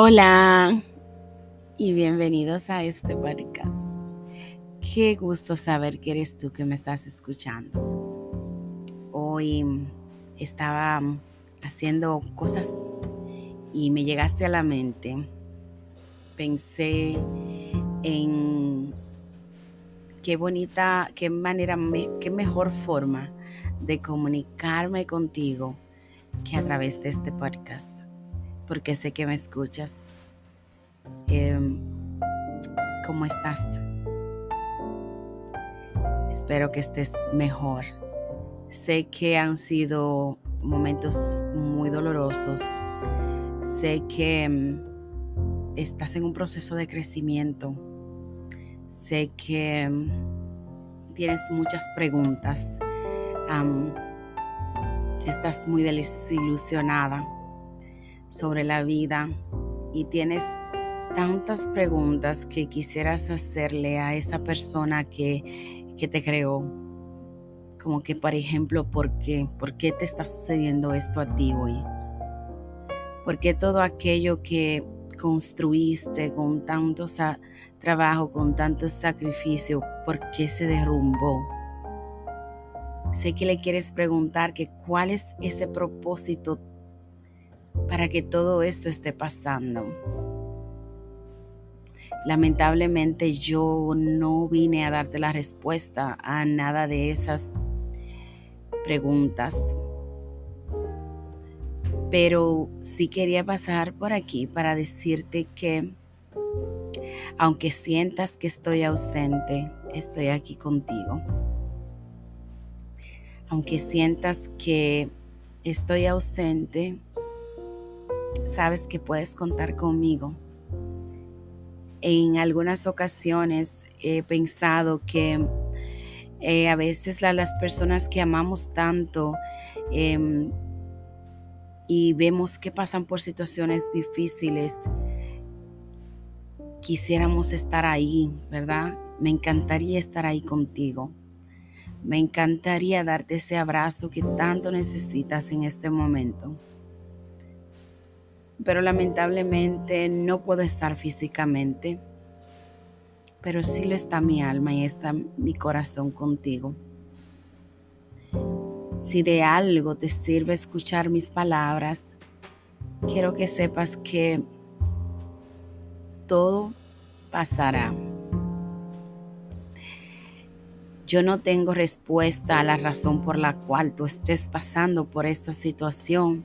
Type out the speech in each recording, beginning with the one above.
Hola y bienvenidos a este podcast. Qué gusto saber que eres tú que me estás escuchando. Hoy estaba haciendo cosas y me llegaste a la mente. Pensé en qué bonita, qué manera, qué mejor forma de comunicarme contigo que a través de este podcast porque sé que me escuchas. Em, ¿Cómo estás? Espero que estés mejor. Sé que han sido momentos muy dolorosos. Sé que em, estás en un proceso de crecimiento. Sé que em, tienes muchas preguntas. estás muy desilusionada sobre la vida y tienes tantas preguntas que quisieras hacerle a esa persona que, te creó. Como que, por ejemplo, ¿por qué? ¿Por qué te está sucediendo esto a ti hoy? ¿Por qué todo aquello que construiste con tanto trabajo, con tanto sacrificio, por qué se derrumbó? Sé que le quieres preguntar que cuál es ese propósito para que todo esto esté pasando. Lamentablemente yo no vine a darte la respuesta a nada de esas preguntas, pero sí quería pasar por aquí para decirte que aunque sientas que estoy ausente, estoy aquí contigo. Aunque sientas que estoy ausente, sabes que puedes contar conmigo. En algunas ocasiones he pensado que eh, a veces las personas que amamos tanto em, y vemos que pasan por situaciones difíciles, quisiéramos estar ahí, ¿verdad? Me encantaría estar ahí contigo. Me encantaría darte ese abrazo que tanto necesitas en este momento pero lamentablemente no puedo estar físicamente, pero sí lo está mi alma y está mi corazón contigo. Si de algo te sirve escuchar mis palabras, quiero que sepas que todo pasará. Yo no tengo respuesta a la razón por la cual tú estés pasando por esta situación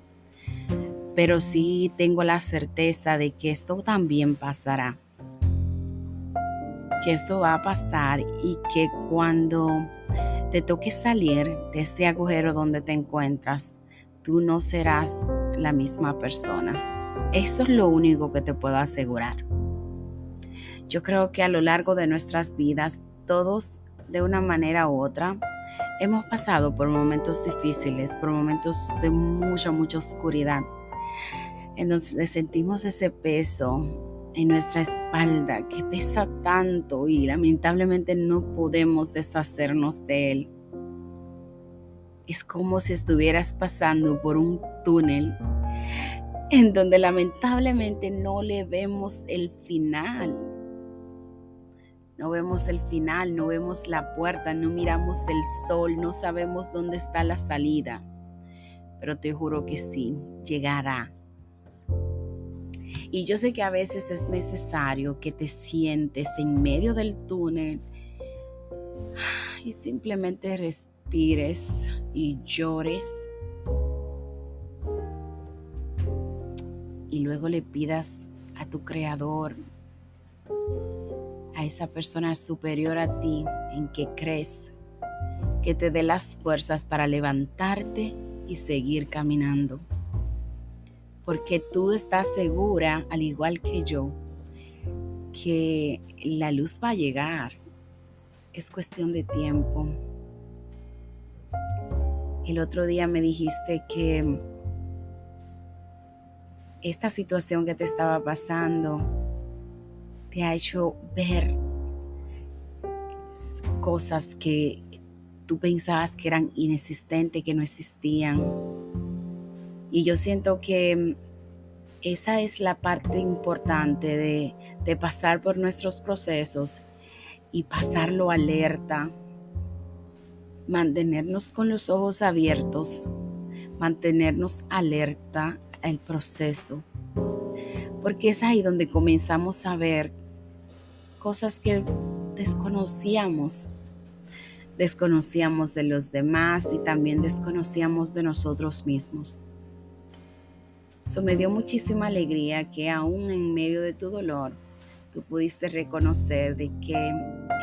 pero sí tengo la certeza de que esto también pasará. Que esto va a pasar y que cuando te toque salir de este agujero donde te encuentras, tú no serás la misma persona. Eso es lo único que te puedo asegurar. Yo creo que a lo largo de nuestras vidas, todos de una manera u otra, hemos pasado por momentos difíciles, por momentos de mucha, mucha oscuridad entonces sentimos ese peso en nuestra espalda que pesa tanto y lamentablemente no podemos deshacernos de él. Es como si estuvieras pasando por un túnel en donde lamentablemente no le vemos el final. No vemos el final, no vemos la puerta, no miramos el sol, no sabemos dónde está la salida. Pero te juro que sí, llegará y yo sé que a veces es necesario que te sientes en medio del túnel y simplemente respires y llores. Y luego le pidas a tu creador, a esa persona superior a ti en que crees, que te dé las fuerzas para levantarte y seguir caminando porque tú estás segura, al igual que yo, que la luz va a llegar. Es cuestión de tiempo. El otro día me dijiste que esta situación que te estaba pasando te ha hecho ver cosas que tú pensabas que eran inexistentes, que no existían y yo siento que esa es la parte importante de, de pasar por nuestros procesos y pasarlo alerta, mantenernos con los ojos abiertos, mantenernos alerta al proceso, porque es ahí donde comenzamos a ver cosas que desconocíamos. Desconocíamos de los demás y también desconocíamos de nosotros mismos. Eso me dio muchísima alegría que aún en medio de tu dolor, tú pudiste reconocer de que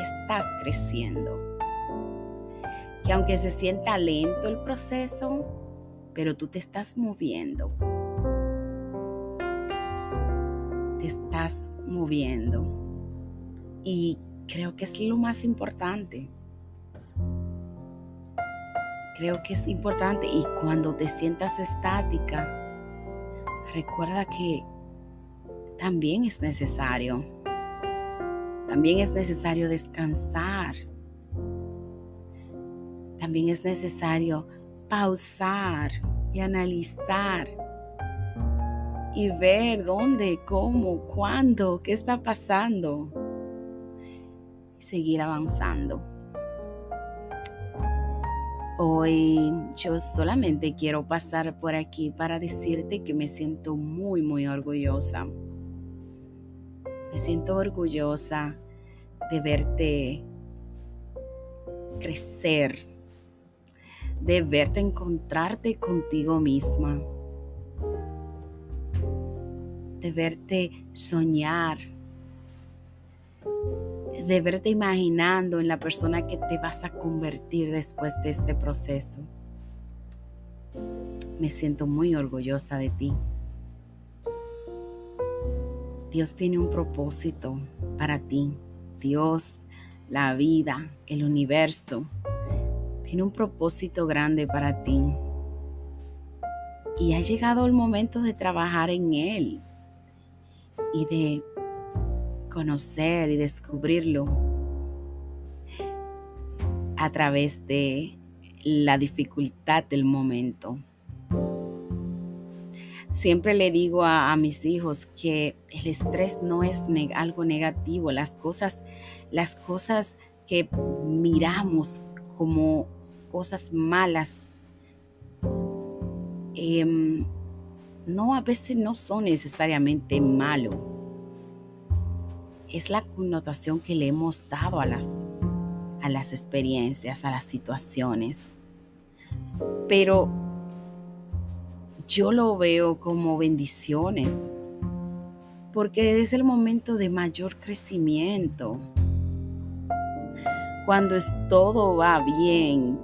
estás creciendo. Que aunque se sienta lento el proceso, pero tú te estás moviendo. Te estás moviendo. Y creo que es lo más importante. Creo que es importante y cuando te sientas estática, recuerda que también es necesario. También es necesario descansar. También es necesario pausar y analizar y ver dónde, cómo, cuándo, qué está pasando y seguir avanzando. Hoy yo solamente quiero pasar por aquí para decirte que me siento muy, muy orgullosa. Me siento orgullosa de verte crecer, de verte encontrarte contigo misma, de verte soñar, de verte imaginando en la persona que te vas a convertir después de este proceso. Me siento muy orgullosa de ti. Dios tiene un propósito para ti. Dios, la vida, el universo, tiene un propósito grande para ti. Y ha llegado el momento de trabajar en Él y de conocer y descubrirlo a través de la dificultad del momento. Siempre le digo a, mis hijos que el estrés no es algo negativo, las cosas, las cosas que miramos como cosas malas, em, no a veces no son necesariamente malo es la connotación que le hemos dado a las, a las experiencias, a las situaciones. Pero yo lo veo como bendiciones, porque es el momento de mayor crecimiento. Cuando todo va bien,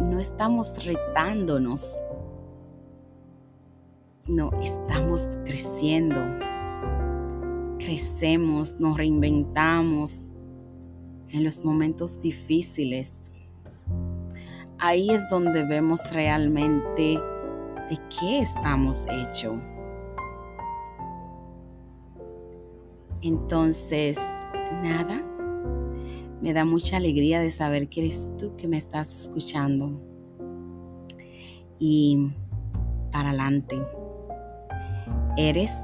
no estamos retándonos, no, estamos creciendo crecemos, nos reinventamos en los momentos difíciles. Ahí es donde vemos realmente de qué estamos hechos. Entonces, nada, me da mucha alegría de saber que eres tú que me estás escuchando. Y para adelante, eres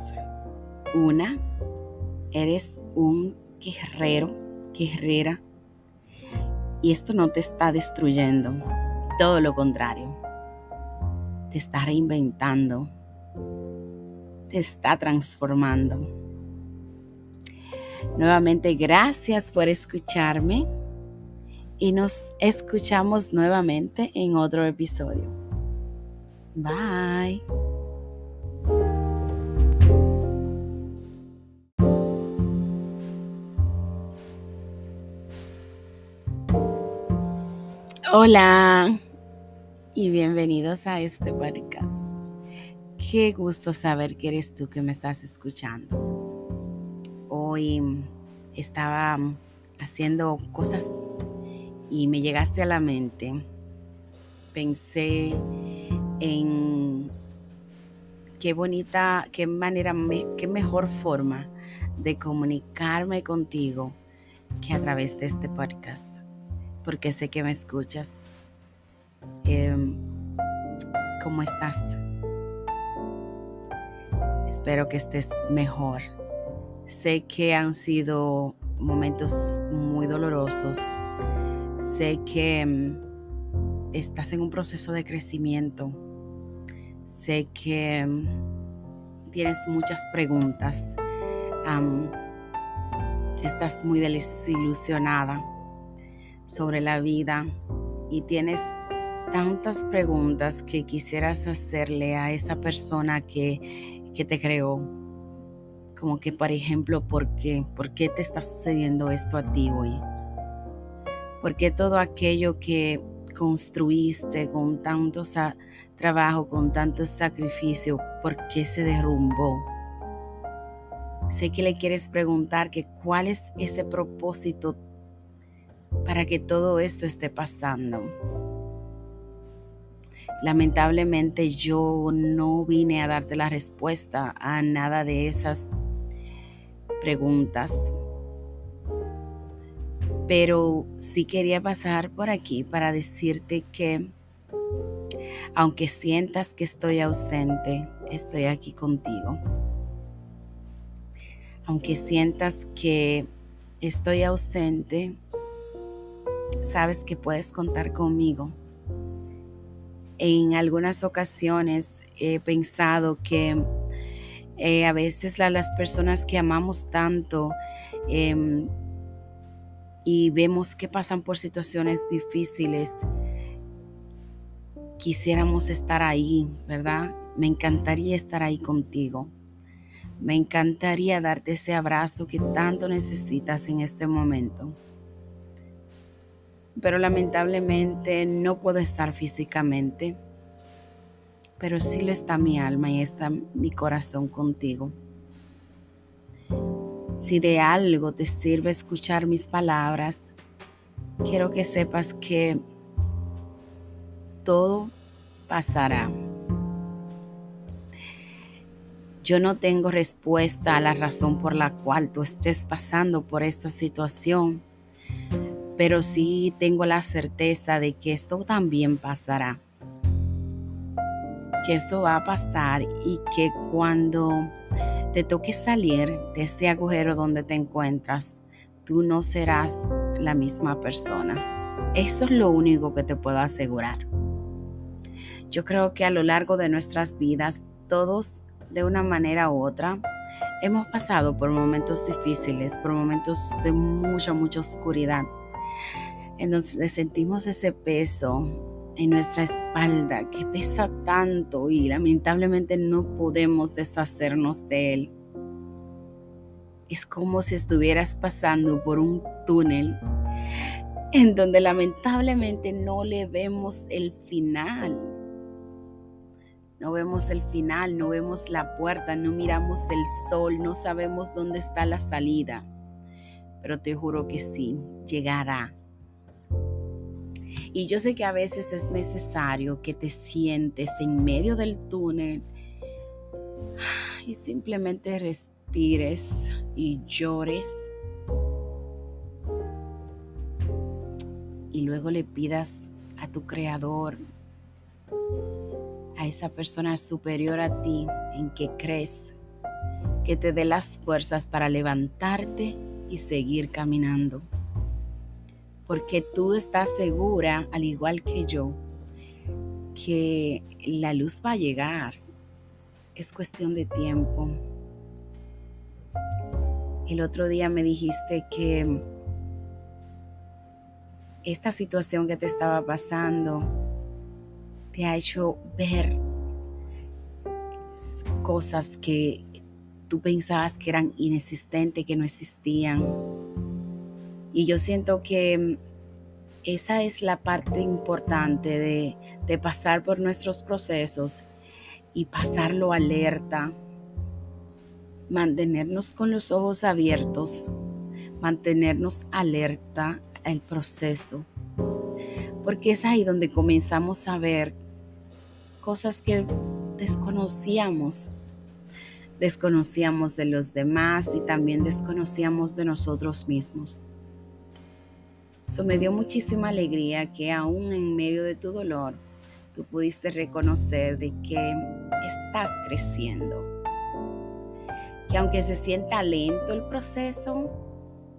una eres un guerrero, guerrera, y esto no te está destruyendo, todo lo contrario, te está reinventando, te está transformando. Nuevamente, gracias por escucharme y nos escuchamos nuevamente en otro episodio. Bye. Hola y bienvenidos a este podcast. Qué gusto saber que eres tú que me estás escuchando. Hoy estaba haciendo cosas y me llegaste a la mente. Pensé en qué bonita, qué manera, qué mejor forma de comunicarme contigo que a través de este podcast porque sé que me escuchas. Em, ¿Cómo estás? Espero que estés mejor. Sé que han sido momentos muy dolorosos. Sé que mm, estás en un proceso de crecimiento. Sé que mm, tienes muchas preguntas. estás muy desilusionada sobre la vida y tienes tantas preguntas que quisieras hacerle a esa persona que, que te creó. Como que, por ejemplo, ¿por qué? ¿Por qué te está sucediendo esto a ti hoy? ¿Por qué todo aquello que construiste con tanto trabajo, con tanto sacrificio, por qué se derrumbó? Sé que le quieres preguntar que cuál es ese propósito para que todo esto esté pasando. Lamentablemente yo no vine a darte la respuesta a nada de esas preguntas, pero sí quería pasar por aquí para decirte que aunque sientas que estoy ausente, estoy aquí contigo. Aunque sientas que estoy ausente, sabes que puedes contar conmigo en algunas ocasiones he pensado que eh, a veces las personas que amamos tanto em, y vemos que pasan por situaciones difíciles, quisiéramos estar ahí, ¿verdad? Me encantaría estar ahí contigo. Me encantaría darte ese abrazo que tanto necesitas en este momento pero lamentablemente no puedo estar físicamente, pero sí le está mi alma y está mi corazón contigo. Si de algo te sirve escuchar mis palabras, quiero que sepas que todo pasará. Yo no tengo respuesta a la razón por la cual tú estés pasando por esta situación pero sí tengo la certeza de que esto también pasará. Que esto va a pasar y que cuando te toque salir de este agujero donde te encuentras, tú no serás la misma persona. Eso es lo único que te puedo asegurar. Yo creo que a lo largo de nuestras vidas, todos de una manera u otra, hemos pasado por momentos difíciles, por momentos de mucha, mucha oscuridad entonces sentimos ese peso en nuestra espalda que pesa tanto y lamentablemente no podemos deshacernos de él. Es como si estuvieras pasando por un túnel en donde lamentablemente no le vemos el final. No vemos el final, no vemos la puerta, no miramos el sol, no sabemos dónde está la salida. Pero te juro que sí, llegará y yo sé que a veces es necesario que te sientes en medio del túnel y simplemente respires y llores. Y luego le pidas a tu creador, a esa persona superior a ti en que crees, que te dé las fuerzas para levantarte y seguir caminando porque tú estás segura, al igual que yo, que la luz va a llegar. Es cuestión de tiempo. El otro día me dijiste que esta situación que te estaba pasando te ha hecho ver cosas que tú pensabas que eran inexistentes, que no existían y yo siento que mm, esa es la parte importante de, pasar por nuestros procesos y pasarlo alerta, mantenernos con los ojos abiertos, mantenernos alerta al proceso, porque es ahí donde comenzamos a ver cosas que desconocíamos. Desconocíamos de los demás y también desconocíamos de nosotros mismos. Eso me dio muchísima alegría que aún en medio de tu dolor, tú pudiste reconocer de que estás creciendo. que aunque se sienta lento el proceso,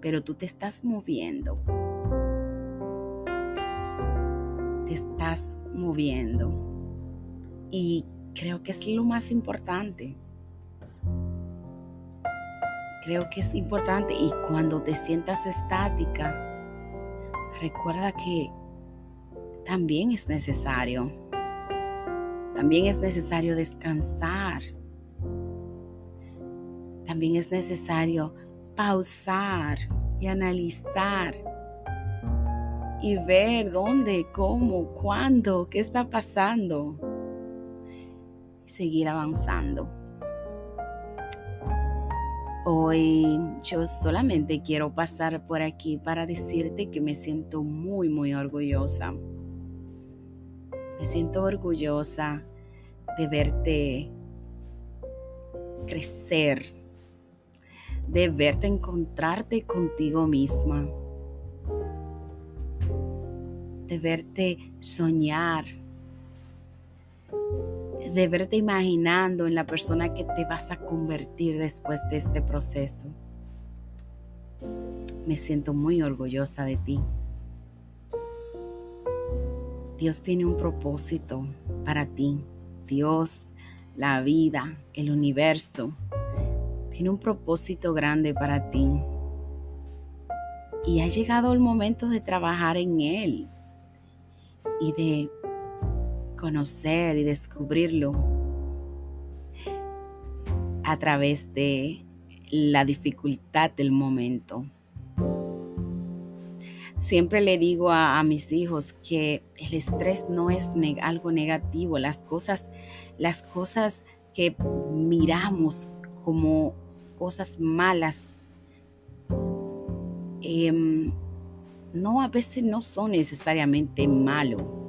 pero tú te estás moviendo. Te estás moviendo. Y creo que es lo más importante. Creo que es importante y cuando te sientas estática, recuerda que también es necesario. También es necesario descansar. También es necesario pausar y analizar y ver dónde, cómo, cuándo, qué está pasando y seguir avanzando. Hoy yo solamente quiero pasar por aquí para decirte que me siento muy, muy orgullosa. Me siento orgullosa de verte crecer, de verte encontrarte contigo misma, de verte soñar, de verte imaginando en la persona que te vas a convertir después de este proceso. Me siento muy orgullosa de ti. Dios tiene un propósito para ti. Dios, la vida, el universo, tiene un propósito grande para ti. Y ha llegado el momento de trabajar en Él y de conocer y descubrirlo a través de la dificultad del momento. Siempre le digo a, mis hijos que el estrés no es algo negativo, las cosas, las cosas que miramos como cosas malas, em, no a veces no son necesariamente malo.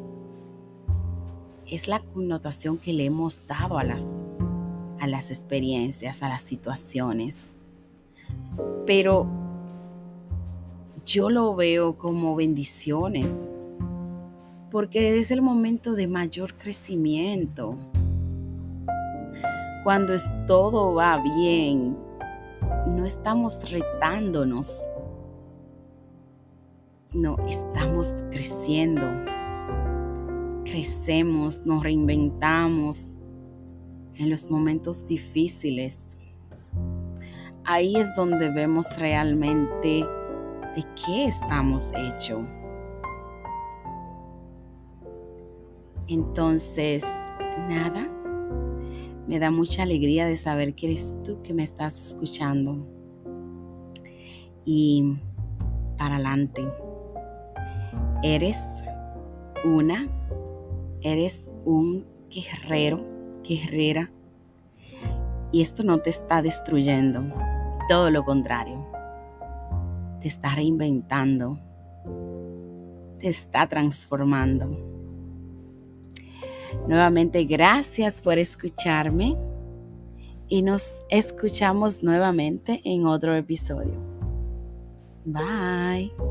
Es la connotación que le hemos dado a las, a las experiencias, a las situaciones. Pero yo lo veo como bendiciones, porque es el momento de mayor crecimiento. Cuando todo va bien, no estamos retándonos, no, estamos creciendo. Crecemos, nos reinventamos en los momentos difíciles. Ahí es donde vemos realmente de qué estamos hechos. Entonces, nada, me da mucha alegría de saber que eres tú que me estás escuchando. Y para adelante, eres una, eres un guerrero, guerrera. Y esto no te está destruyendo, todo lo contrario te está reinventando, te está transformando. Nuevamente, gracias por escucharme y nos escuchamos nuevamente en otro episodio. Bye.